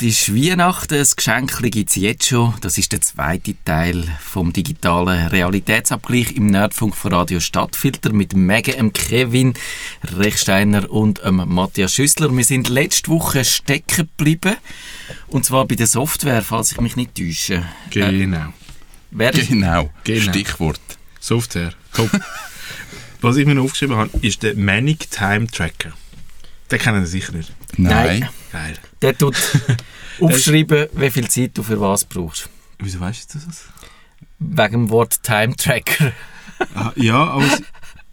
Bald, ist Weihnachten. Ein Geschenk gibt es jetzt schon. Das ist der zweite Teil vom digitalen Realitätsabgleich im Nerdfunk von Radio Stadtfilter mit Megan, Kevin Rechsteiner und Matthias Schüssler. Wir sind letzte Woche stecken geblieben. Und zwar bei der Software, falls ich mich nicht täusche. Genau. Wer ist Genau. Genau. Stichwort. Software. Top. Was ich mir aufgeschrieben habe, ist der Manic Time Tracker. Den kennen Sie sicher nicht. Nein. Nein. Geil. Der tut aufschreiben, wie viel Zeit du für was brauchst. Wieso weißt du das? Wegen dem Wort Time Tracker. Ah, ja, aber es,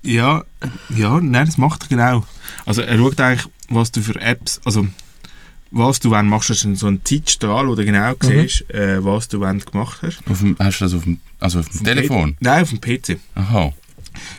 ja, ja, nein, das macht er genau. Also er schaut eigentlich, was du für Apps, also was du wenn machst, du so einen Zeitstrahl, wo du genau siehst, äh, was du wenn gemacht hast. Auf dem, hast du das auf dem, also auf dem Telefon? P nein, auf dem PC. Aha.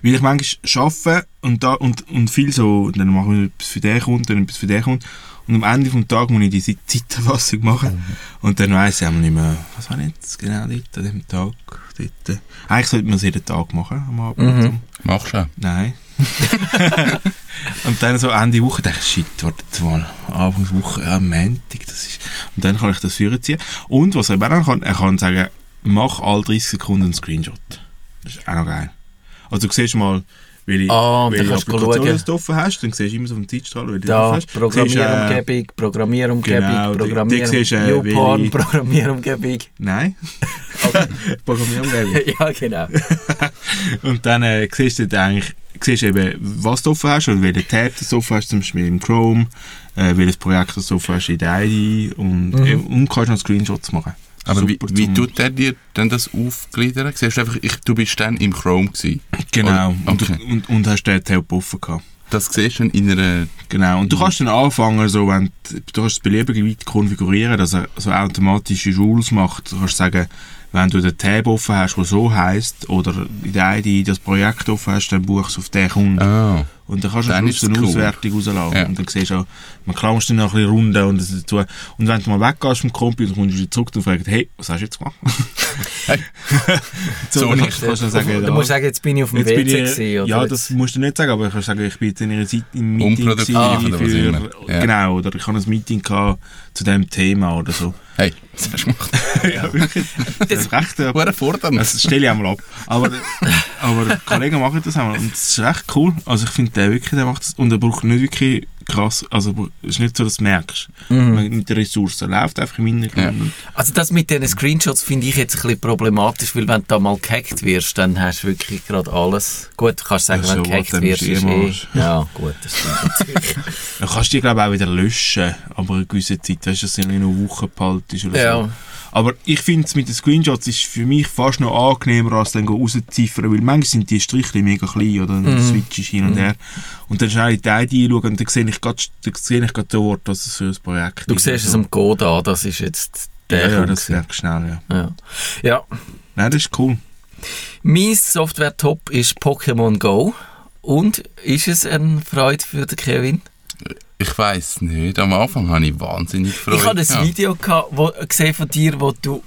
Weil ich manchmal arbeite und, da, und, und viel so, dann mache ich etwas für den Kunden, dann etwas für den Kunden. Und am Ende des Tages muss ich diese Zeiterfassung machen. Und dann weiss ich einmal nicht mehr, was habe ich jetzt genau dort an dem Tag. Dort. Eigentlich sollte man es jeden Tag machen, am Abend. Mhm. Machst du auch. Nein. und dann so Ende Woche denke ich, shit, warte jetzt mal, Anfangswoche, ja, Montag, das ist... Und dann kann ich das führen ziehen. Und was er eben auch kann, er kann sagen, mach alle 30 Sekunden einen Screenshot. Das ist auch noch geil. Also du siehst mal, welche, Ah, welche Applikationen du offen hast, dann siehst du immer so auf dem Zeitstrahl, welche du offen hast. Äh, Programmierumgebung, Programmierumgebung, genau, Programmierung, siehst, äh, YouPorn, welche- Programmierumgebung. Nein. Programmierumgebung. ja, genau. Und dann äh, siehst du dann eigentlich, siehst eben, was du offen hast, oder welchen Tab du offen hast, zum Beispiel im Chrome, äh, welches Projekt du offen hast in der ID und, Mhm. äh, und kannst noch Screenshots machen. Aber wie, wie tut der dir denn das aufgliedern? Siehst du einfach, ich, du bist dann im Chrome gewesen. Genau. Oder- Und, okay. du, und, und hast den Tab offen gehabt. Das siehst du dann in einer... Genau. Und du kannst dann anfangen, so, wenn du, du kannst es beliebig weit konfigurieren, dass er so automatische Rules macht. Du kannst sagen, wenn du den Tab offen hast, der so heisst, oder in der ID das Projekt offen hast, dann buchst du auf den Kunden. Ah. Und dann kannst du Dann eine cool. Auswertung rauslassen. Ja. Und dann siehst du auch, man klammerst dann noch ein bisschen runter und das dazu. Und wenn du mal weggehst vom Computer, kommst du wieder zurück und fragst, hey, was hast du jetzt gemacht? Hey. so, So dann nicht. kannst du sagen, Du ja, musst sagen, jetzt bin ich auf dem jetzt WC ich, gewesen, ja, jetzt- das musst du nicht sagen, aber ich kann sagen, ich bin jetzt in einer Zeit im Meeting Unproduktiv gewesen oder was immer. Ja. genau, oder ich habe ein Meeting gehabt zu dem Thema oder so. Hey, was hast du gemacht? ja, wirklich. Das ist recht, äh, Hure fordern. das stelle ich einmal ab. Aber, aber Kollegen machen das einmal und das ist echt cool. Also ich finde, der wirklich, der macht das und er braucht nicht wirklich krass, also es ist nicht so, dass du merkst. Mhm. Mit den Ressourcen läuft einfach im Hintergrund. Also das mit diesen Screenshots finde ich jetzt ein bisschen problematisch, weil wenn du da mal gehackt wirst, dann hast du wirklich gerade alles. Gut, du kannst sagen, Ja, wenn du gehackt wirst, ist eh eh... Ja, gut, das stimmt natürlich. Dann kannst du die, glaube ich, auch wieder löschen, aber eine gewisse Zeit, weißt du, dass du noch Wochen behaltest oder Ja. so. Aber ich finde es mit den Screenshots ist für mich fast noch angenehmer, als dann rauszuziffern, weil manchmal sind die Striche mega klein oder dann Mhm. switchst du hin und her. Und dann schnell in die ID und dann sehe ich gerade ich dort, was es für ein Projekt Du ist. siehst es Also, am Code an, das ist jetzt der ja, ja, das merkst du schnell, ja. Ja. ja. Nein, das ist cool. Mein Software-Top ist Pokémon Go. Und ist es eine Freude für den Kevin? Ich weiß nicht. Am Anfang habe ich wahnsinnig Freude. ich habe ein. Video gehabt, wo, gesehen von dir, wo du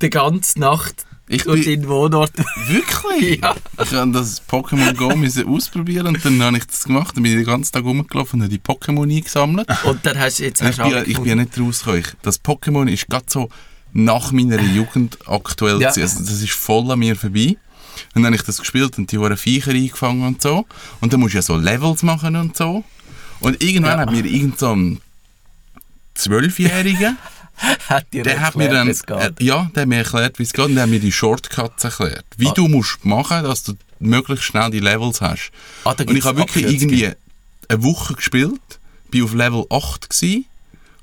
die ganze Nacht Ich durch deinen Wohnort... wirklich? Ja. Ich habe das Pokémon Go müssen ausprobieren und dann habe ich das gemacht. Dann bin ich den ganzen Tag rumgelaufen und habe die Pokémon eingesammelt. Und dann hast du jetzt... Hast ich, bin, ich bin nicht rausgekommen. Das Pokémon ist gerade so nach meiner Jugend aktuell. Ja. Also das ist voll an mir vorbei. Und dann habe ich das gespielt und die hohen Viecher eingefangen und so. Und dann musst du ja so Levels machen und so. Und irgendwann Ja. hat mir irgend so ein Zwölfjähriger, hat dir der hat mir erklärt, dann, wie es geht. äh, ja, der hat mir erklärt, wie es geht und der hat mir die Shortcuts erklärt. Wie Ah. du musst machen, dass du möglichst schnell die Levels hast. Ah, Und ich habe wirklich irgendwie eine Woche gespielt, bin auf Level 8 gsi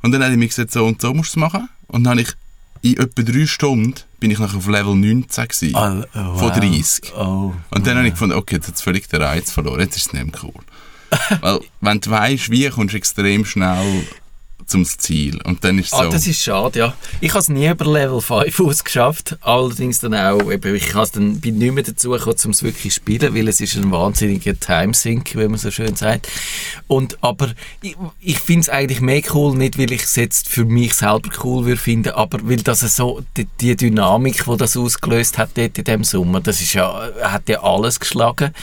und dann hat er mir gesagt, so und so musst du es machen. Und dann habe ich in etwa drei Stunden bin ich nachher auf Level 19 gsi. Ah, oh, von wow. 30. Oh. Und dann habe ich gefunden, okay, jetzt hat völlig den Reiz verloren, jetzt ist es nicht mehr cool. Weil, wenn du weißt, wie, kommst du extrem schnell zum Ziel. Und dann ist Ah, so. das ist schade, ja. Ich habe es nie über Level 5 ausgeschafft. Allerdings dann auch, eben, ich dann, bin nicht mehr dazu gekommen, um es wirklich zu spielen, weil es ist ein wahnsinniger Timesink, wie man so schön sagt. Und, aber ich, ich finde es eigentlich mehr cool, nicht weil ich es jetzt für mich selber cool würde finden, aber weil das so, die, die Dynamik, die das ausgelöst hat dort in dem Sommer, das ist ja, hat ja alles geschlagen.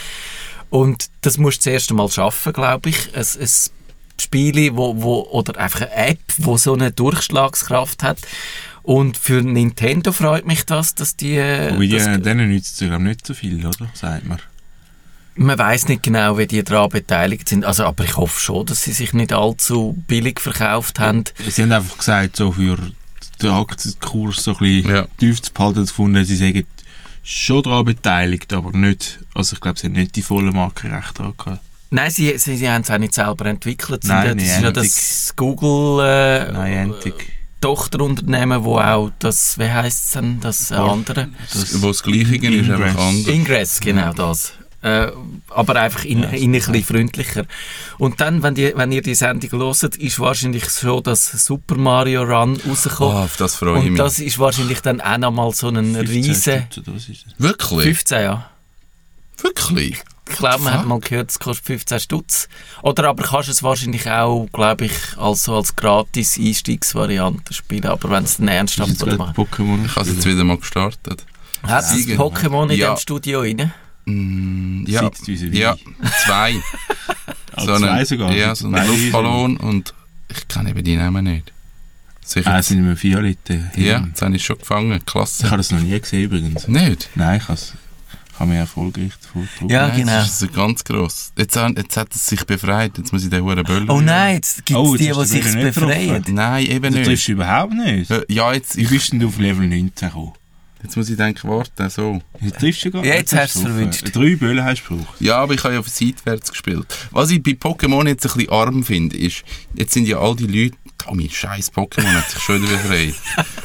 Und das musst du zuerst einmal schaffen, glaube ich. Es, es Spiele, wo, wo, oder einfach eine App, wo so eine Durchschlagskraft hat. Und für Nintendo freut mich das, dass die... äh, Wobei, die, das, denen nützt es, nicht so viel, oder? Sagt man. man weiß nicht genau, wie die daran beteiligt sind. Also, aber ich hoffe schon, dass sie sich nicht allzu billig verkauft haben. Sie haben einfach gesagt, so für den Aktienkurs so ein bisschen Ja. tief zu behalten, gefunden, sie sagen schon daran beteiligt, aber nicht, also ich glaube, sie haben nicht die vollen Markenrechte daran gehabt. Nein, sie, sie, sie haben es auch nicht selber entwickelt. Sie Nein, sind das ist ja das Google äh, Niantic. Tochterunternehmen, wo auch das, wie heisst es denn, das andere? Das- Wo das Gleiche ist, einfach Ingress. anders. Ingress, genau das. Äh, aber einfach in, Ja, in ein bisschen freundlicher. Und dann, wenn, die, wenn ihr die Sendung hört, ist wahrscheinlich schon das Super Mario Run Oh, rausgekommen. auf das freue ich Und mich. das ist wahrscheinlich dann auch nochmal so ein 15 riesen... Das? Wirklich? 15, ja. Wirklich? Ich glaube, man hat mal gehört, es kostet 15 Stutz. Oder aber kannst du es wahrscheinlich auch, glaube ich, als, so als gratis Einstiegsvariante spielen. Aber wenn es dann Ist ernsthaft. Pokémon? Ich habe es jetzt wieder mal gestartet. Hat es Siegen. Pokémon in Ja. dem Studio rein? Mm, ja, Sitzt vis-à-vis. ja, zwei. Ah, so zwei einen, sogar. Ja, so Zwei einen Luftballon und ich kenne eben die Namen nicht. Sicher. Ah, es sind immer Violette. ja, jetzt habe ich schon gefangen. Ich Klasse. habe das noch nie gesehen übrigens. Nicht? Nein, ich habe ich mir erfolgreich gedruckt. Ja, Nein, genau. Das ist so ganz gross. Jetzt, jetzt hat es sich befreit. Jetzt muss ich den Huren Böller. Oh nein, jetzt gibt es Oh, die, die du sich befreien. Nein, eben Du nicht. triffst überhaupt nicht. Ja, jetzt, Wie ich, bist denn du auf Level 19 gekommen? Jetzt muss ich denken, warte, so. Du triffst du gar jetzt hast du es verwünscht. Drei Böllen hast du gebraucht. Ja, aber ich habe ja auf seitwärts gespielt. Was ich bei Pokémon jetzt ein bisschen arm finde, ist, jetzt sind ja all die Leute, oh mein scheiß Pokémon hat sich schon wieder befreit.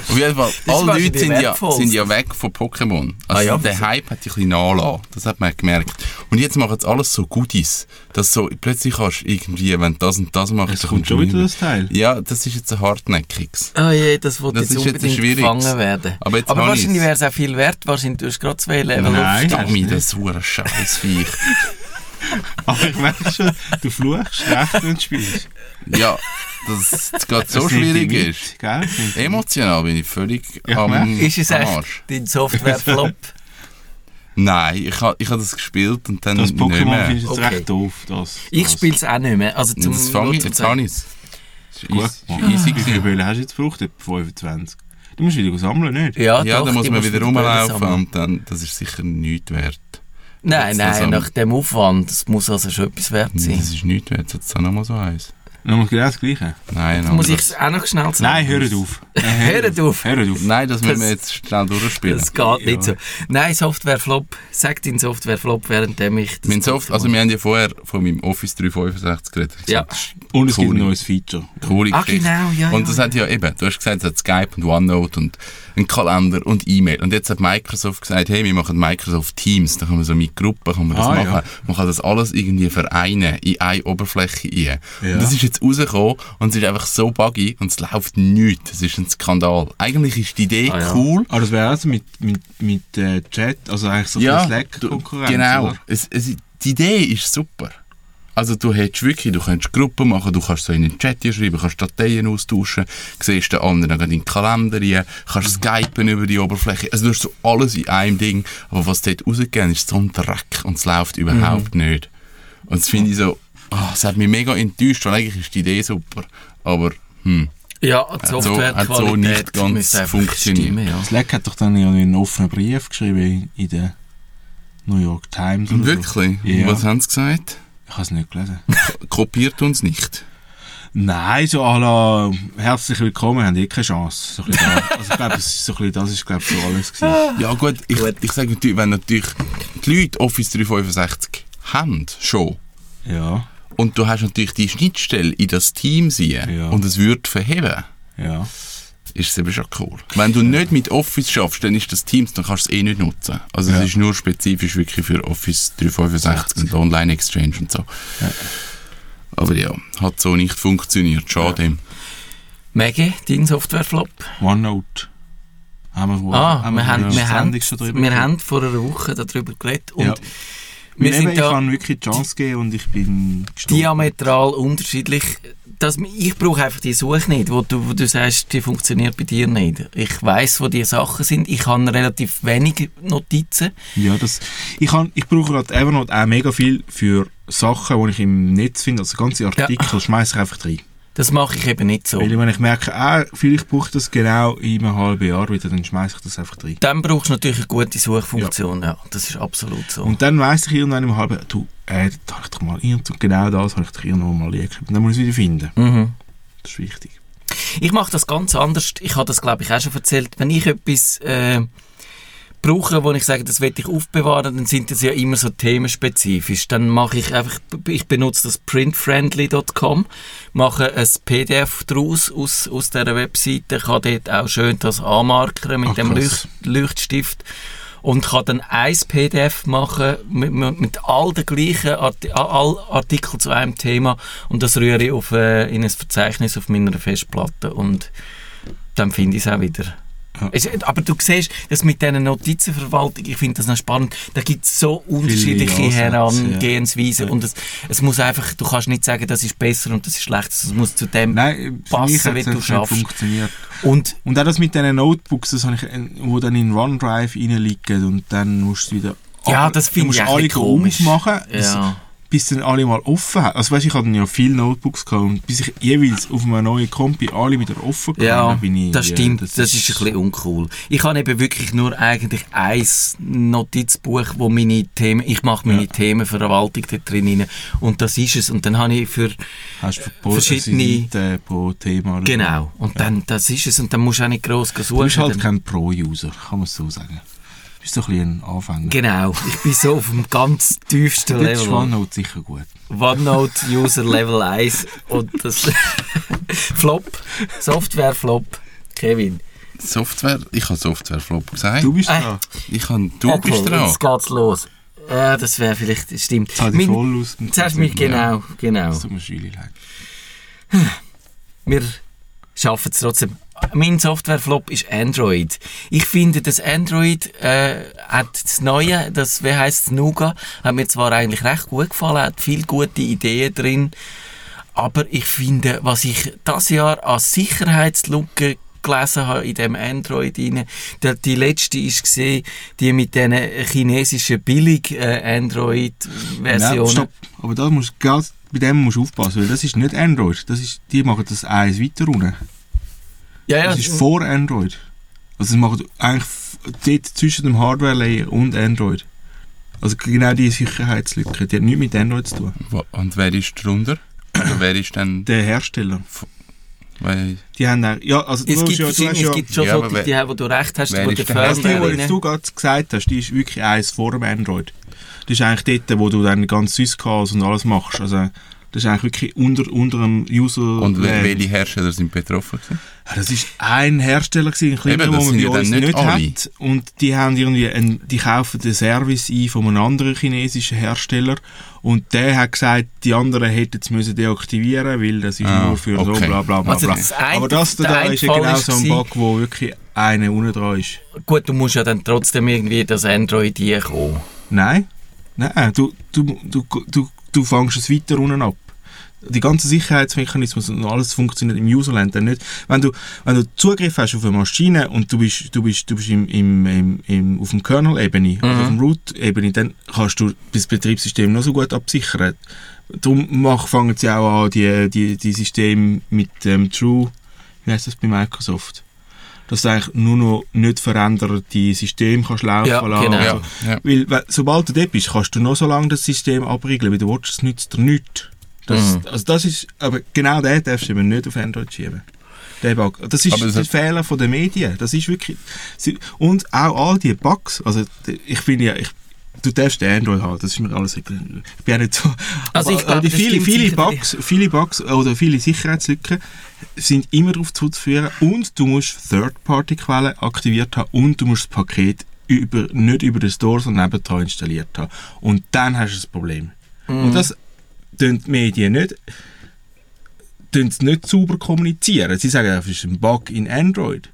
Auf jeden Fall, ist alle Leute sind ja, sind ja weg von Pokémon. Also Ah ja, der? Hype hat dich ein bisschen nachgelassen. Das hat man gemerkt. Und jetzt machen sie alles so Goodies, dass so, plötzlich kannst du irgendwie, wenn du das und das machst, Es dann kommt du schon wieder das Teil. Ja, das ist jetzt ein hartnäckiges. Oh je, das wird Das jetzt ist jetzt unbedingt schwierig. gefangen werden. Aber jetzt aber wahrscheinlich wäre es auch viel wert. Wahrscheinlich, du hast gerade zwei Level Nein. du nicht. das hure scheiß Viech. Aber ich merke schon, du fluchst schlecht, wenn du spielst. Ja, dass es gerade so schwierig ist. Gell? Emotional bin ich völlig Ja, am. Ist es echt Arsch. dein Software-Flop? Nein, ich habe ich ha das gespielt und dann Das Pokémon findest du jetzt Okay. recht doof. Das, Ich das. spiele es auch nicht mehr. Also zum das fange ich, jetzt habe ich es. Gut. Ist easy Wie viele. Böllen hast du jetzt gebraucht? Etwa 25. Du musst wieder sammeln, nicht? Ja, Ja, doch, dann muss man wieder rumlaufen und dann, das ist sicher nichts wert. Nein, Jetzt nein, das nach dem Aufwand, das muss also schon etwas wert sein. Das ist nichts wert, jetzt auch nochmal so eins. Nochmal genau das Gleiche. Nein, Muss ich es auch noch schnell sagen? Nein, hört auf. Hört auf. Hört auf. Nein, das müssen wir Das- jetzt schnell durchspielen. Das geht nicht Ja. so. Nein, Software-Flop. Sag deinen Software-Flop, währenddem ich... das Mein Soft, also wir haben ja vorher von meinem Office 365 geredet. Ja. das Und es gibt Cool. ein neues Feature. Coole Ah, genau, ja, Und ja. das hat ja eben, du hast gesagt, es hat Skype und OneNote und einen Kalender und E-Mail. Und jetzt hat Microsoft gesagt, hey, wir machen Microsoft Teams. Da kann man so mit Gruppen kann man das Ah, machen. ja. Man kann das alles irgendwie vereinen in eine Oberfläche rein. Ja. Und das ist jetzt rausgekommen und es ist einfach so buggy und es läuft nichts. Das ist ein Skandal. Eigentlich ist die Idee Ah, cool. Aber das wäre also mit, mit, mit äh, Chat, also eigentlich so Ja, Slack-Konkurrenz. Genau. Es, es, die Idee ist super. Also du hättest wirklich, du kannst Gruppen machen, du kannst so in den Chat hier schreiben, kannst Dateien austauschen, siehst den anderen in den Kalender rein, kannst skypen über die Oberfläche. Also du hast so alles in einem Ding. Aber was dort rausgeht, ist so ein Dreck und es läuft überhaupt nicht. Und das finde ich so, ah, es hat mich mega enttäuscht, weil eigentlich ist die Idee super. Aber, hm. Ja, die Hat so- Softwarequalität hat so nicht ganz funktioniert. stimmen, ja. Slack hat doch dann ja einen offenen Brief geschrieben in der New York Times. Oder So. Wirklich? Ja. Was haben sie gesagt? Ich habe es nicht gelesen. Kopiert uns nicht. Nein, so à la herzlich willkommen, haben eh keine Chance. So ein bisschen da. also ich glaube, das ist so, bisschen, das ist glaube ich so alles gewesen. Ja gut, ich, Gut. ich sage natürlich, wenn natürlich die Leute Office 365 haben, schon, Ja, und du hast natürlich die Schnittstelle in das Team sehen Ja. und es wird verheben, ja. Ist es eben schon cool. Wenn du nicht mit Office schaffst, dann ist das Teams, dann kannst du es eh nicht nutzen. Also Ja. es ist nur spezifisch wirklich für Office 365 und Online Exchange und so. Aber ja, hat so nicht funktioniert, schade. Maggie, dein Software-Flop? OneNote. Haben wir, wohl- Ah, haben wir, haben, wir, haben, wir haben vor einer Woche darüber geredet und Ja. wir sind ich da habe wirklich die Chance gegeben und ich bin gestorben. diametral unterschiedlich. Dass, ich brauche einfach die Suche nicht, wo du, wo du sagst, die funktioniert bei dir nicht. Ich weiß, wo die Sachen sind. Ich habe relativ wenig Notizen. Ja, das, ich, kann, ich brauche gerade Evernote auch mega viel für Sachen, die ich im Netz finde. Also ganze Artikel ja. schmeiße ich einfach rein. Das mache ich eben nicht so. Weil wenn ich merke, ah, vielleicht brauche ich das genau in einem halben Jahr wieder, dann schmeiße ich das einfach rein. Dann brauchst du natürlich eine gute Suchfunktion, ja. ja das ist absolut so. Und dann weiss ich irgendwann im halben Jahr, du, äh, da habe ich doch mal irgendwo, genau das habe ich doch irgendwo mal geschrieben. Dann muss ich es wieder finden. Mhm. Das ist wichtig. Ich mache das ganz anders. Ich habe das, glaube ich, auch schon erzählt. Wenn ich etwas... Äh, brauche, wo ich sage, das will ich aufbewahren, dann sind das ja immer so themenspezifisch. Dann mache ich einfach, ich benutze das printfriendly.com, mache ein PDF daraus aus, aus dieser Webseite, kann dort auch schön das anmarkern mit Ach, dem Leucht, Leuchtstift und kann dann ein PDF machen mit, mit all den gleichen Arti all Artikeln zu einem Thema und das rühre ich auf, äh, in ein Verzeichnis auf meiner Festplatte und dann finde ich es auch wieder. Es, aber du siehst, dass mit dieser Notizenverwaltung, ich finde das noch spannend, da gibt es so unterschiedliche Herangehensweisen ja. und es, es muss einfach, du kannst nicht sagen, das ist besser und das ist schlechter, es muss zu dem Nein, passen, wie du schaffst. Funktioniert. Und, und auch das mit diesen Notebooks, das ich, wo dann in OneDrive reinliegen und dann musst du wieder ja, das finde ich alle komisch. aufmachen. Ja bis dann alle mal offen haben. Also weißt, ich hatte ja viele Notebooks gehabt und bis ich jeweils auf einem neuen Kompi alle wieder offen hatte, ja, bin ich... das stimmt, das, das ist, ist ein bisschen uncool. Ich habe eben wirklich nur eigentlich ein Notizbuch, wo meine Themen, ich mache meine ja. Themenverwaltung da drin und das ist es. Und dann habe ich für Hast du verschiedene... Seiten pro Thema. Genau, und ja. dann, das ist es und dann musst du auch nicht gross suchen. Du bist halt kein Pro-User, kann man so sagen bist so ein bisschen ein Anfänger. Genau, ich bin so auf dem ganz tiefsten Level. Das ist OneNote sicher gut. OneNote User Level 1 und das Flop, Software Flop, Kevin. Software, ich habe Software Flop gesagt. Du bist äh, dran. Ich habe, du okay, bist dran. jetzt geht's los. Äh, das wäre vielleicht, das stimmt. Jetzt habe ich voll aus dem Zuerst mich, genau, genau. Das tut mir leid. Wir schaffen es trotzdem mein Softwareflop ist Android. Ich finde, das Android äh, hat das Neue, das, wie heisst es, Nougat, hat mir zwar eigentlich recht gut gefallen, hat viele gute Ideen drin, aber ich finde, was ich das Jahr als Sicherheitslücke gelesen habe in dem Android rein. Die, die letzte ist gesehen, die mit diesen chinesischen billig äh, Android Versionen. stopp. Aber da musst, bei dem musst du aufpassen, weil das ist nicht Android. Das ist, die machen das eins weiter runter. Ja, ja. Das ist vor Android. Also es macht eigentlich dort zwischen dem Hardware-Layer und Android. Also genau die Sicherheitslücke. Die hat nichts mit Android zu tun. Und wer ist drunter? Oder wer ist dann... Der Hersteller. Weil die haben auch, ja, also es gibt, ja, es ja, gibt schon ja, so die, die, wo du recht hast, die, die Firmware... Die, die du gerade gesagt hast, die ist wirklich eins vor dem Android. Das ist eigentlich dort, wo du dann ganz Syscalls und alles machst. Also das ist eigentlich wirklich unter, unter einem User... Und welche Hersteller sind betroffen? Gewesen? Das ist ein Hersteller gewesen, ein kleiner, Eben, man bei uns nicht, nicht hat. Und die haben irgendwie, ein, die kaufen den Service ein von einem anderen chinesischen Hersteller. Und der hat gesagt, die anderen hätten es müssen deaktivieren, weil das ist ah, nur für okay. so bla bla bla. Also das ein, Aber das da ist ja genau so ein Bug, wo wirklich einer unten dran ist. Gut, du musst ja dann trotzdem irgendwie das Android kommen. Nein. Nein, du, du, du, du, du fängst es weiter unten ab die ganzen Sicherheitsmechanismen und alles funktioniert im Userland dann nicht. Wenn du, wenn du Zugriff hast auf eine Maschine und du bist, du bist, du bist im, im, im, im auf dem Kernel-Ebene, mhm. auf dem Root-Ebene, dann kannst du das Betriebssystem noch so gut absichern. Darum fangen sie auch an, die, die, die Systeme mit dem ähm, True, wie heißt das bei Microsoft? dass du eigentlich nur noch nicht veränderte System kannst laufen ja, lassen. Genau. Also, ja. Weil, sobald du dort bist, kannst du noch so lange das System abriegeln, wie du willst, es nützt dir nichts. Das, mhm. also das ist, aber genau den darfst du eben nicht auf Android schieben. Der Bug. Das ist der Fehler von den Medien. Das ist wirklich, und auch all die Bugs, also ich bin ja, ich, du darfst den Android haben, das ist mir alles, ich bin ja nicht so, also ich aber, glaube, viele, viele Bugs, viele Bugs oder viele Sicherheitslücken sind immer darauf zuzuführen und du musst Third-Party-Quellen aktiviert haben und du musst das Paket über, nicht über den Store, sondern nebendran installiert haben. Und dann hast du das Problem. Mhm. Und das die Medien nicht, nicht sauber kommunizieren. Sie sagen, es ist ein Bug in Android.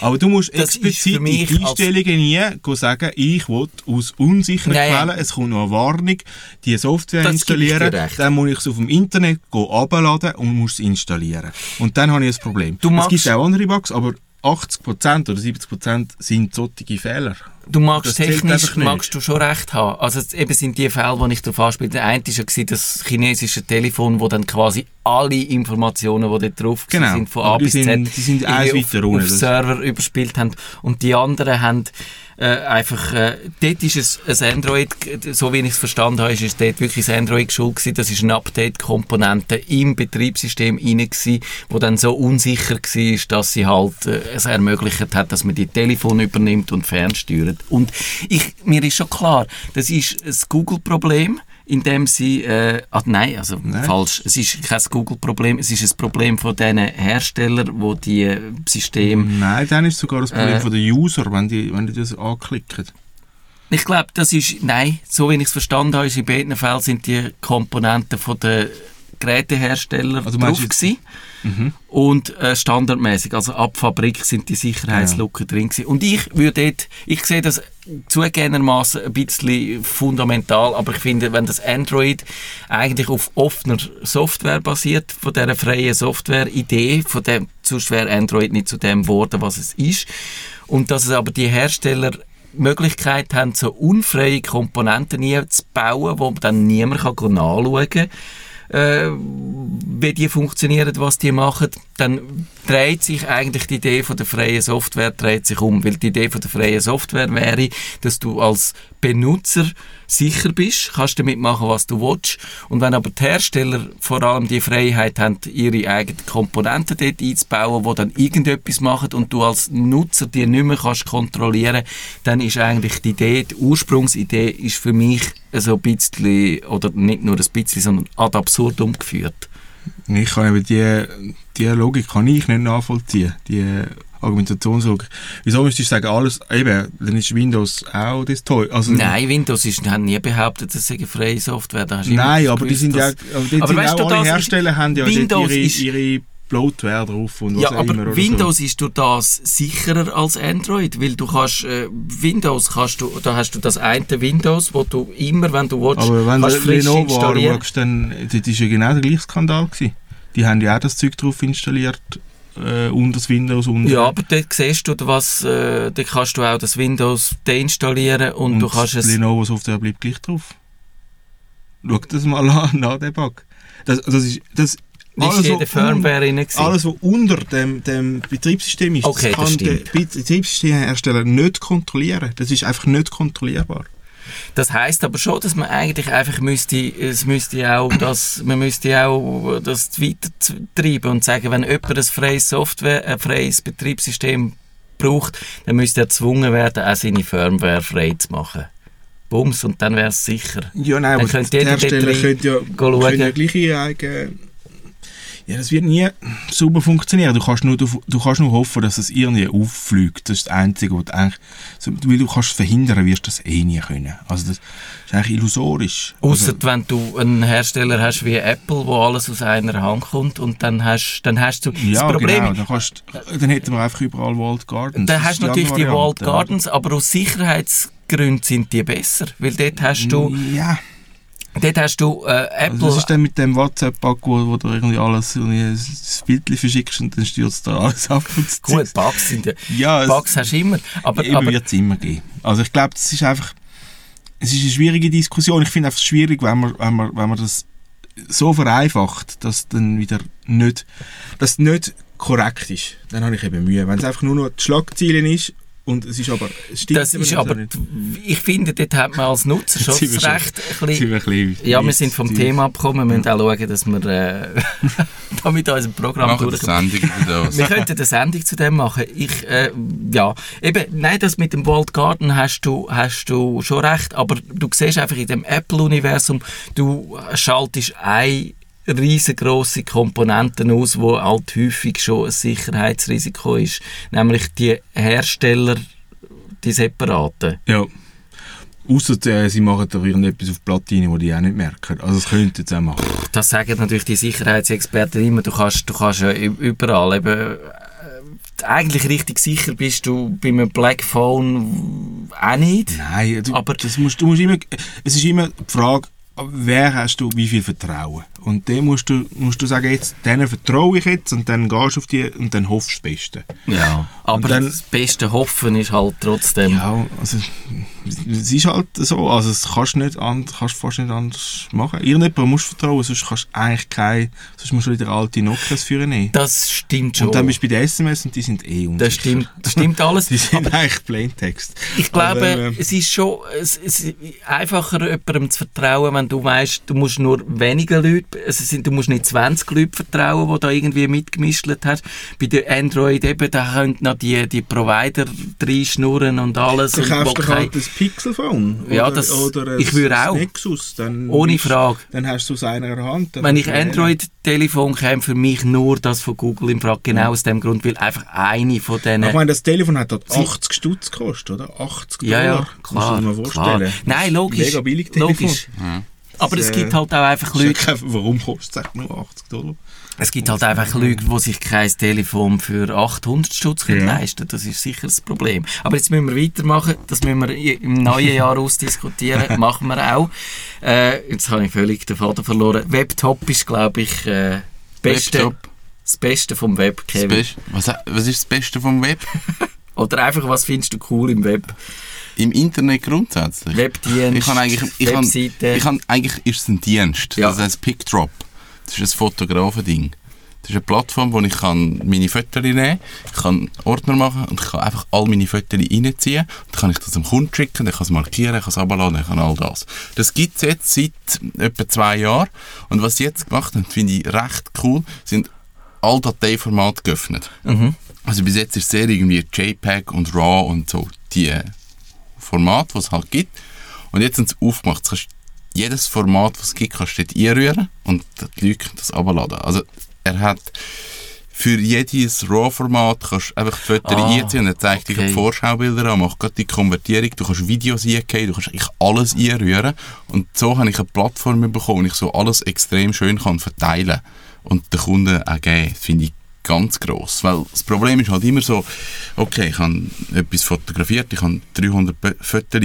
Aber du musst Das explizit in die Einstellungen nie sagen, ich will aus unsicheren ja. Quellen, es kommt noch eine Warnung, die Software Das installieren, dann muss ich es auf dem Internet abladen und muss es installieren. Und dann habe ich ein Problem. Du es gibt auch andere Bugs, aber 80% oder 70% sind solche Fehler. Du magst Das technisch magst du schon recht haben. Also eben sind die Fälle, die ich darauf anspiele. Der eine war ja das chinesische Telefon, wo dann quasi alle Informationen, die dort drauf Genau. sind, von A bis sind- Z, die sind auf, weiter auf Das- Server überspielt haben. Und die anderen haben äh, einfach, äh, dort ist es ein Android, so wie ich es verstanden habe, ist es dort wirklich ein Android schuld gewesen. Das ist eine Update-Komponente im Betriebssystem rein gewesen, wo dann so unsicher war, dass sie halt äh, es ermöglicht hat, dass man die Telefone übernimmt und fernsteuert. Und ich, mir ist schon klar, das ist ein Google-Problem, in dem sie, äh, ah, nein, also Nein. falsch, es ist kein Google-Problem, es ist ein Problem von den Herstellern, wo die äh, Systeme Nein, dann ist sogar das Problem Äh. von den User, wenn die, wenn die das anklicken. Ich glaube, das ist, nein, so wie ich es verstanden habe, ist in beiden Fällen sind die Komponenten von den Geräteherstellern Also drauf gewesen. Und äh, standardmäßig, also ab Fabrik sind die Sicherheitslücken drin gewesen. Und ich würde dort, ich sehe das zugegebenermaßen ein bisschen fundamental, aber ich finde, wenn das Android eigentlich auf offener Software basiert, von dieser freien Software-Idee, von dem, sonst wäre Android nicht zu dem geworden, was es ist, und dass es aber die Hersteller Möglichkeit haben, so unfreie Komponenten nie zu bauen, wo dann niemand kann nachschauen kann, äh, wie die funktionieren, was die machen, dann dreht sich eigentlich die Idee von der freien Software dreht sich um, weil die Idee von der freien Software wäre, dass du als Benutzer sicher bist, kannst damit machen, was du willst und wenn aber die Hersteller vor allem die Freiheit haben, ihre eigenen Komponenten dort einzubauen, die dann irgendetwas machen und du als Nutzer die nicht mehr kannst kontrollieren, dann ist eigentlich die Idee, die Ursprungsidee ist für mich so ein bisschen, oder nicht nur ein bisschen, sondern ad absurdum geführt. Ich kann eben die, die Logik kann ich nicht nachvollziehen, die Argumentationslogik. Wieso müsstest du sagen, alles, eben, dann ist Windows auch das toll. Also, Nein, Windows ist, haben nie behauptet, das sei eine freie Software. Da immer Nein, aber die gewusst, sind ja, dass- aber Aber sind weißt auch du, alle Hersteller haben ja Windows ihre, ist- ihre Bloatware drauf und was Ja, auch immer. Windows ist durch das sicherer als Android, weil du kannst, äh, Windows kannst du, da hast du das eine Windows, wo du immer, wenn du so. willst, Aber wenn kannst du frisch Lenovo anschaust, dann, das ist ja genau der gleiche Skandal gewesen. Die haben ja auch das Zeug drauf installiert, äh, und das Windows und Ja, aber dort siehst du, was, äh, dort kannst du auch das Windows deinstallieren und, und du kannst es... Lenovo Software bleibt gleich drauf. Schau das mal an, nach dem Bug. Das, das ist, das, Ist was jede Firmware gewesen? Alles, was unter dem, dem Betriebssystem ist, Okay, kann der. Betriebssystemhersteller nicht kontrollieren. Das ist einfach nicht kontrollierbar. Das heißt aber schon, dass man eigentlich einfach müsste, es müsste auch das, man müsste auch das weitertreiben und sagen, wenn jemand ein freies Software, ein freies Betriebssystem braucht, dann müsste er gezwungen werden, auch seine Firmware frei zu machen. Bums, und dann wäre es sicher. Ja, nein, Dann aber könnte die jeder Hersteller können ja, können ja gleich ihre eigene... Ja, das wird nie sauber funktionieren. Du kannst nur, du, du kannst nur hoffen, dass es irgendwie auffliegt. Das ist das Einzige, was du eigentlich... Weil du kannst es verhindern, wirst du das eh nie können. Also das ist eigentlich illusorisch. Außer also, wenn du einen Hersteller hast wie Apple, wo alles aus einer Hand kommt und dann hast, dann hast du ja, das Problem. genau. Dann, kannst, dann hätten wir einfach überall Walled Gardens. Dann hast du natürlich die Walled. Gardens, aber aus Sicherheitsgründen sind die besser, weil dort hast du, Ja. Dort hast du äh, Also Apple was ist denn mit dem WhatsApp-Pack, wo, wo du irgendwie alles ein Bild verschickst und dann stürzt da alles ab und das Gut, Bugs sind ja, Ja, es, Bugs hast du immer, aber, eben wird es immer geben. Also ich glaube, das ist einfach, es ist eine schwierige Diskussion. Ich finde einfach schwierig, wenn man, wenn man, wenn man das so vereinfacht, dass dann wieder nicht, dass es nicht korrekt ist. Dann habe ich eben Mühe. Wenn es einfach nur noch die Schlagzeilen ist und es ist aber, es stimmt das ist aber, nicht. ich finde, dort hat man als Nutzer schon das schon- Recht, ein bisschen, wir ein bisschen ja, wir sind vom tief. Thema abgekommen, wir müssen auch schauen, dass wir äh, da mit unserem Programm Machen durchkommen. Wir könnten eine Sendung zu dem machen. Ich, äh, ja, eben, nein, das mit dem Walled Garden hast du, hast du schon recht, aber du siehst einfach in dem Apple-Universum, du schaltest eine riesengroße Komponenten aus, wo halt häufig schon ein Sicherheitsrisiko ist, nämlich die Hersteller, die separaten. Ja. Ausser äh, sie machen da irgendetwas auf Platine, wo die auch nicht merken. Also das könnten sie auch machen. Das sagen natürlich die Sicherheitsexperten immer. Du kannst, du kannst ja überall eben, äh, eigentlich richtig sicher bist du bei einem Black Phone auch nicht. Nein, du, Aber- das musst, du musst immer, es ist immer die Frage, wer hast du wie viel Vertrauen? Und dem musst du, musst du sagen, jetzt, denen vertraue ich jetzt und dann gehst du auf die und dann hoffst du das Beste. Ja. Aber dann- das beste Hoffen ist halt trotzdem. Ja, also es ist halt so, also das kannst du nicht an, kannst du fast nicht anders machen. Irgendjemandem musst du vertrauen, sonst kannst du eigentlich kein, sonst musst du wieder alte Nokias führen nehmen. Das stimmt schon. Und dann bist du bei den SMS und die sind eh unsicher. das stimmt, das stimmt alles. Die sind eigentlich Plaintext. Ich glaube, Aber, äh, es ist schon es, es ist einfacher, jemandem zu vertrauen, wenn du weißt, du musst nur wenige Leute, also es sind, du musst nicht 20 Leute vertrauen, die da irgendwie mitgemischt hast. Bei der Android eben, da können noch die, die Provider reinschnurren und alles. Dann und kaufst du halt das Pixelphone. Ja, oder, das- oder ein ich würde auch. Nexus. Dann Ohne bist- Frage. Dann hast du es aus einer Hand. dann Wenn ich. Android-Telefon käme, für mich nur das von Google in Frage, genau aus dem Grund, weil einfach eine von denen... Ich meine, das Telefon hat dort 80 Stutz gekostet, oder? 80 Ja, Dollar. ja, klar. Musst du dir mal klar. vorstellen. Nein, logisch. Mega billig Telefon. logisch. Aber Das, es äh, gibt halt auch einfach ja Leute, Warum kostet es eigentlich nur 80 Dollar? Es gibt halt einfach Leute, die sich kein Telefon für 800 Stutz können Ja. leisten Das ist sicher das Problem. Aber jetzt müssen wir weitermachen. Das müssen wir im neuen Jahr ausdiskutieren. Machen wir auch. Äh, jetzt habe ich völlig den Faden verloren. Webtop ist, glaube ich, äh, Beste, Webtop. das Beste vom Web, Kevin. Beste, was, was ist das Beste vom Web? Oder einfach, was findest du cool im Web? Im Internet grundsätzlich. Webdienst, Ich kann eigentlich, ich kann, Webseite. ich kann, eigentlich ist es ein Dienst. Ja. Das heißt PickDrop. Das ist ein Fotografending. Das ist eine Plattform, wo ich kann meine Fotos nehmen kann, ich kann Ordner machen und ich kann einfach all meine Fotos reinziehen. Dann kann ich das dem Kunden schicken, der kann es markieren, ich kann es abladen, ich kann all das. Das gibt es jetzt seit etwa zwei Jahren. Und was sie jetzt gemacht haben, finde ich recht cool, sind all Dateiformate geöffnet. Mhm. Also bis jetzt ist es sehr irgendwie JPEG und RAW und so die Formate, die es halt gibt. Und jetzt haben sie aufgemacht. Jetzt kannst jedes Format, das es gibt, kannst du dort einrühren und die Leute können das abladen. Also er hat für jedes RAW-Format kannst du einfach die Fotos Ah, einziehen und er zeigt dir okay. die Vorschaubilder an, macht gerade die Konvertierung, du kannst Videos eingeben, du kannst eigentlich alles einrühren und so habe ich eine Plattform bekommen, wo ich so alles extrem schön kann verteilen und den Kunden auch geben. Das finde ich ganz gross. Weil das Problem ist halt immer so, okay, ich habe etwas fotografiert, ich habe 300 Be- Fotos.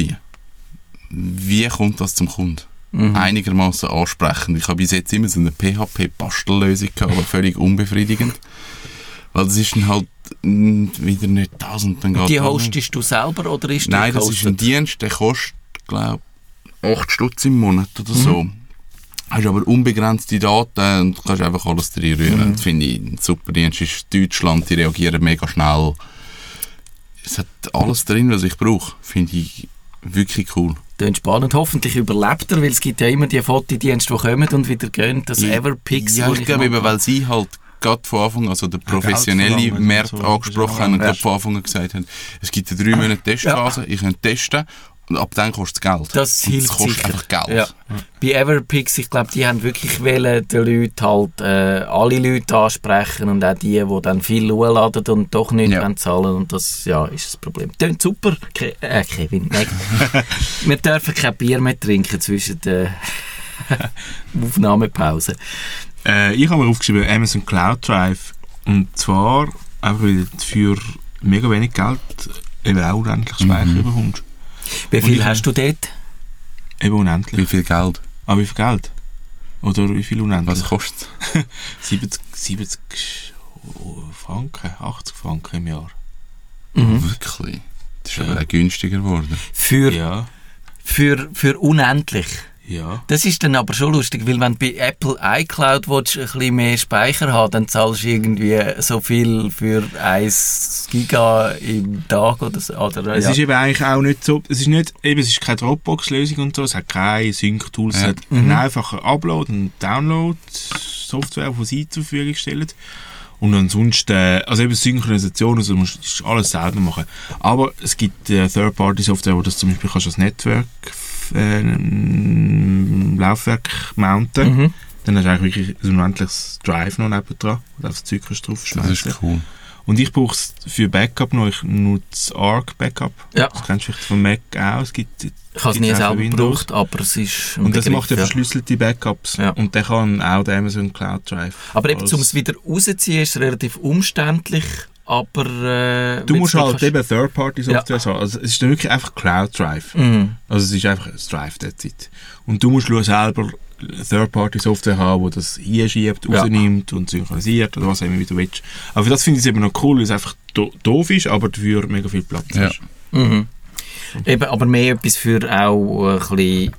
Wie kommt das zum Kunden? Einigermaßen ansprechend. Ich habe bis jetzt immer so eine PHP-Bastellösung gehabt, aber völlig unbefriedigend. Weil das ist dann halt wieder nicht das und dann geht Die hostest du selber oder ist Nein, das ist ein Dienst, der kostet, glaube 8 Stutz im Monat oder so. Mhm. Hast aber unbegrenzte Daten und kannst einfach alles reinrühren. Mhm. Das finde ich ein super Dienst. Ist Deutschland, die reagieren mega schnell. Es hat alles drin, was ich brauche. Finde ich wirklich cool. Klingt spannend. Hoffentlich überlebt er, weil es gibt ja immer die Fotodienste, die kommen und wieder gehen. Das Ja, Everpix. Ja, ich glaube eben, weil sie halt gerade von Anfang an, also der professionelle Markt so. angesprochen haben und Ja. gerade von Anfang an gesagt haben, es gibt eine drei Monate Testphase, ich kann testen ab dann kostet es Geld. Das und hilft das kostet sicher. einfach Geld. Ja. Bei Everpix, ich glaube, die haben wirklich wollen, den Leuten halt äh, alle Leute ansprechen und auch die, die dann viel hochladen und doch nicht Ja. zahlen und das ja, ist das Problem. Tönt super, Ke äh, Kevin. Nein. Wir dürfen kein Bier mehr trinken zwischen den Aufnahmepausen. Äh, ich habe mir aufgeschrieben Amazon Cloud Drive. Und zwar einfach, weil du für mega wenig Geld eben auch unendlich Speicher Mhm. bekommst. Wie viel hast du dort? Eben unendlich. Wie viel Geld? Aber wie viel Geld? Oder wie viel unendlich? Was kostet es? 70, 70 Franken, 80 Franken im Jahr. Mhm. Wirklich? Das ist Ja. aber auch günstiger geworden. Für, Ja, für, für unendlich. Ja. Das ist dann aber schon lustig, weil wenn du bei Apple iCloud willst, ein bisschen mehr Speicher haben dann zahlst du irgendwie so viel für 1 Giga im Tag oder so. Oder, Es ja. ist eben eigentlich auch nicht so, es ist nicht, eben, es ist keine Dropbox-Lösung und so, es hat keine Sync-Tools, Ja. es hat einen einfachen Upload und Download-Software, die sie zur Verfügung stellen. Und ansonsten, äh, also eben Synchronisation, also du musst alles selber machen. Aber es gibt äh, Third-Party-Software, wo das zum Beispiel kannst als Netzwerk äh, Laufwerk mounten. Mhm. Dann hast du eigentlich wirklich ein unendliches Drive noch nebendran, wo du auf das Zeug kannst Das draufschmeißen ist cool. Und ich brauche es für Backup noch, ich nutze Arc Backup. Ja. Das kennst du vielleicht von Mac auch. Es gibt, Ich habe es nie selber Windows. gebraucht, aber es ist Und das Begriff, macht ja verschlüsselte Backups. Ja. Und der kann auch der Amazon Cloud Drive. Aber eben, um es wieder rauszuziehen, ist es relativ umständlich. Aber... Äh, Du musst halt kannst- eben Third-Party-Software haben. Also es ist dann wirklich einfach Cloud-Drive. Mhm. Also es ist einfach ein Drive derzeit. Und du musst nur selber Third-Party-Software haben, die das hinschiebt, Ja. rausnimmt und synchronisiert oder was auch immer wie du willst. Aber für das finde ich es eben noch cool, weil es einfach do doof ist, aber dafür mega viel Platz Ja. ist. Mhm. Eben, aber mehr etwas für auch ein bisschen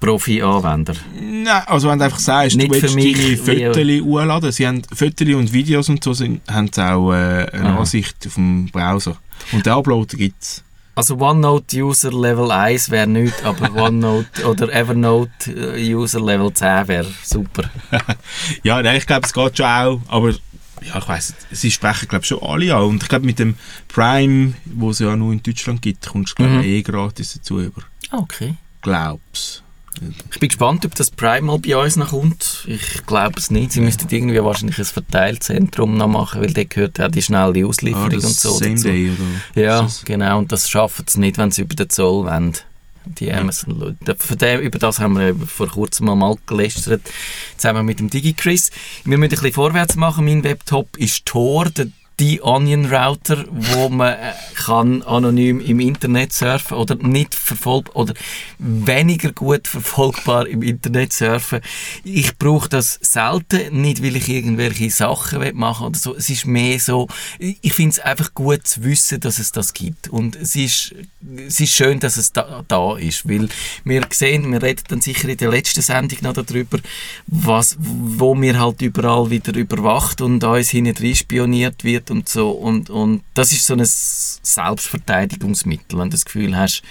Profi-Anwender. Nein, also wenn du einfach sagst, Nicht du willst deine Fotos hochladen, sie haben Fotos und Videos und so, sind, haben sie auch äh, eine Aha. Ansicht auf dem Browser. Und den Upload gibt es. Also OneNote User Level 1 wäre nichts, aber OneNote oder Evernote äh, User Level 10 wäre super. Ja, nein, ich glaube, es geht schon auch, aber ja, ich weiss, sie sprechen glaube schon alle an. Und ich glaube, mit dem Prime, wo es ja nur in Deutschland gibt, kommst du Mhm. eh gratis dazu über. Okay. Glaub's. Ich bin gespannt, ob das Prime mal bei uns noch kommt. Ich glaube es nicht. Sie müssten irgendwie wahrscheinlich ein Verteilzentrum noch machen, weil dort gehört auch die schnelle Auslieferung Ah, das und so Same dazu. Day oder Ja, genau. Und das schaffen sie nicht, wenn sie über den Zoll wollen. Die Amazon-Leute. Über das haben wir vor kurzem mal, mal gelästert, zusammen mit dem DigiChris. Wir müssen ein bisschen vorwärts machen. Mein Webtop ist Tor, der die Onion Router, wo man äh, kann anonym im Internet surfen oder nicht verfolgt oder weniger gut verfolgbar im Internet surfen. Ich brauche das selten, nicht weil ich irgendwelche Sachen will machen oder so. Es ist mehr so, ich finde es einfach gut zu wissen, dass es das gibt. Und es ist, es ist schön, dass es da, da ist, weil wir sehen, wir reden dann sicher in der letzten Sendung noch darüber, was, wo wir halt überall wieder überwacht und uns hinten spioniert wird und so. Und, und das ist so ein Selbstverteidigungsmittel, wenn du das Gefühl hast,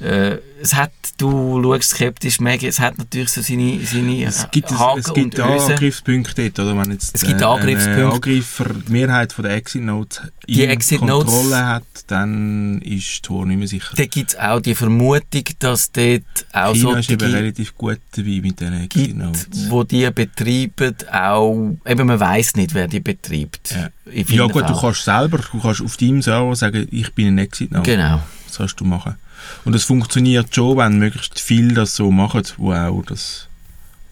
äh, es hat, du schaust skeptisch, Maggie, es hat natürlich so seine, seine Es gibt, es, es gibt. Angriffspunkte dort, oder? Wenn jetzt Es gibt äh, Angriffspunkte. ein Angreifer die Mehrheit von der Exit Notes Die Exit Kontrolle Notes- hat, dann ist Tor nicht mehr sicher. Da gibt es auch die Vermutung, dass dort auch China ist eben relativ gut dabei mit diesen Exit gibt, Notes. wo die betreiben, auch, eben man weiß nicht, wer die betreibt. Ja. Ja gut, du Fällen. kannst selber, du kannst auf deinem Server sagen, ich bin ein Exit Note. Genau. Das kannst du machen. Und es funktioniert schon, wenn möglichst viele das so machen, wo auch das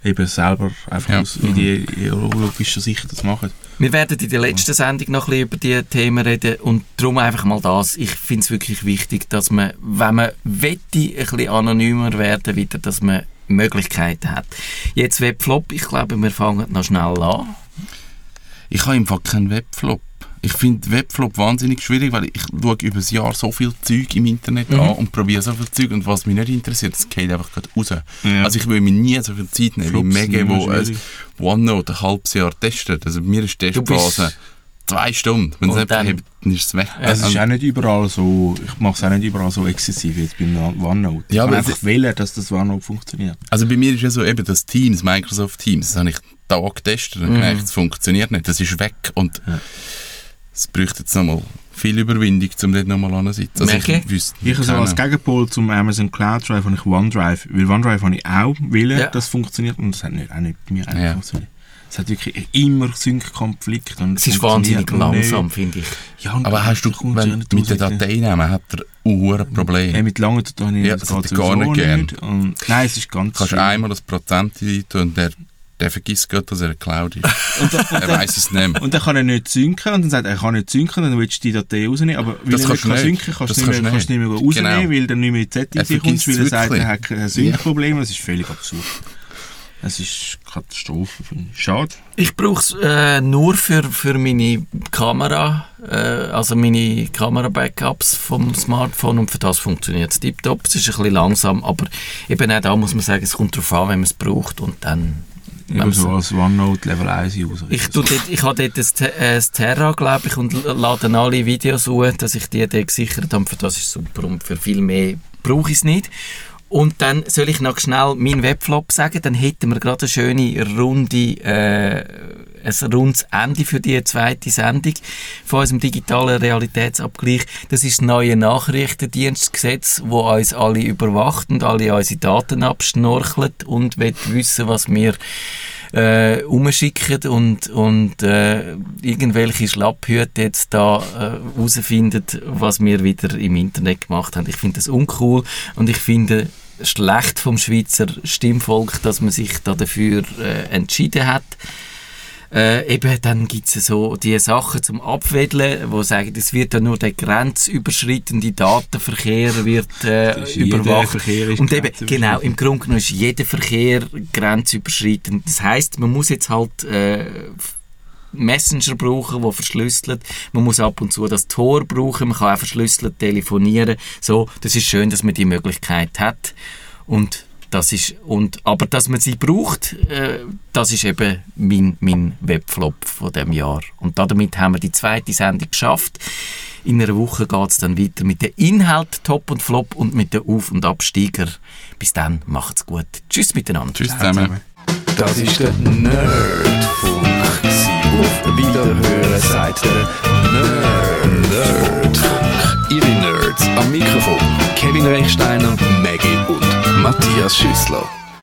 eben selber einfach Ja. aus ideologischer Sicht das machen. Wir werden in der letzten Sendung noch ein bisschen über diese Themen reden und darum einfach mal das. Ich finde es wirklich wichtig, dass man, wenn man wette, ein bisschen anonymer werden wieder, dass man Möglichkeiten hat. Jetzt Webflop, ich glaube, wir fangen noch schnell an. Ich habe im Fall keinen Webflop. Ich finde Webflop wahnsinnig schwierig, weil ich schaue über das Jahr so viel Zeug im Internet Mhm. an und probiere so viel Zeug und was mich nicht interessiert, das geht einfach gerade raus. Ja. Also ich will mir nie so viel Zeit nehmen wie Flops Mega, wo ein. OneNote ein halbes Jahr testet. Also bei mir ist die Testphase zwei Stunden. Wenn es nicht hebt, dann ist es weg. Es ist Also- auch nicht überall so, ich mache es auch nicht überall so exzessiv jetzt beim OneNote. Ich Ja, kann aber einfach wählen, dass das OneNote funktioniert. Also bei mir ist ja so eben das Teams, Microsoft Teams, das habe ich Tag getestet und Mhm. gemerkt, es funktioniert nicht, das ist weg und Ja. Es bräuchte jetzt nochmal viel Überwindung, um dort nochmal anzusitzen. Also Merke. ich wüsste Ich also als. Gegenpol zum Amazon Cloud Drive habe ich OneDrive, weil OneDrive habe ich auch willen, Ja. das funktioniert und das hat nicht, auch nicht bei mir eigentlich Ja. funktioniert. Es hat wirklich immer Sync-Konflikte. und Es ist wahnsinnig langsam, finde ich. Ja, und Aber hast du, wenn, mit den. Dateinamen hat er ein Problem. Ja, mit langen Dateien, Ja, das das geht gar nicht gern. nicht. Und, nein, es ist ganz Du kannst schlimm. einmal das Prozent eintun und der, der vergisst gerade, dass er eine Cloud ist. er weiß es nicht mehr. Und dann kann er nicht synken und dann sagt er, er kann nicht synken, dann willst du die Datei rausnehmen. Aber weil Das er kannst nicht du kann nicht. synken kannst du nicht mehr, kannst nicht mehr rausnehmen, Genau. weil du nicht mehr in die Er vergisst kommst, weil er es sagt, wirklich. er hat kein Sync-Problem. Das ist völlig absurd. Das ist Katastrophe, finde ich. Schade. Ich brauche es äh, nur für, für meine Kamera, äh, also meine Kamera-Backups vom Smartphone und für das funktioniert es tiptop. Es ist ein bisschen langsam, aber eben auch da muss man sagen, es kommt darauf an, wenn man es braucht und dann... Eben so als OneNote Level 1 User. Ich, dort, ich habe dort ein, Te- äh, ein Terra, glaube ich, und lade alle Videos hoch, dass ich die dort gesichert habe. Für das ist super und für viel mehr brauche ich es nicht. Und dann soll ich noch schnell meinen Webflop sagen, dann hätten wir gerade eine schöne runde, äh, ein rundes Ende für die zweite Sendung von unserem digitalen Realitätsabgleich. Das ist das neue Nachrichtendienstgesetz, wo uns alle überwacht und alle unsere Daten abschnorchelt und will wissen, was wir äh, umschicken und, und äh, irgendwelche Schlapphüte jetzt da äh, herausfinden, was wir wieder im Internet gemacht haben. Ich finde das uncool und ich finde schlecht vom Schweizer Stimmvolk, dass man sich da dafür äh, entschieden hat. Äh, eben, dann gibt es so die Sachen zum Abwedeln, wo sagen, es wird dann nur der grenzüberschreitende Datenverkehr wird äh, überwacht. Und eben, genau, im Grunde genommen ist jeder Verkehr grenzüberschreitend. Das heißt, man muss jetzt halt äh, Messenger brauchen, der verschlüsselt. Man muss ab und zu das Tor brauchen. Man kann auch verschlüsselt telefonieren. So, das ist schön, dass man die Möglichkeit hat. Und das ist, und, aber dass man sie braucht, äh, das ist eben mein, mein Webflop von dem Jahr. Und damit haben wir die zweite Sendung geschafft. In einer Woche geht es dann weiter mit dem Inhalt Top und Flop und mit den Auf- und Absteiger. Bis dann, macht's gut. Tschüss miteinander. Tschüss zusammen. Das ist der Nerdfunk. Auf Wiederhören sagt der Nerd. Nerdfunk. Ihre Nerds am Mikrofon. Kevin Rechsteiner, Maggie und Matthias Schüssler.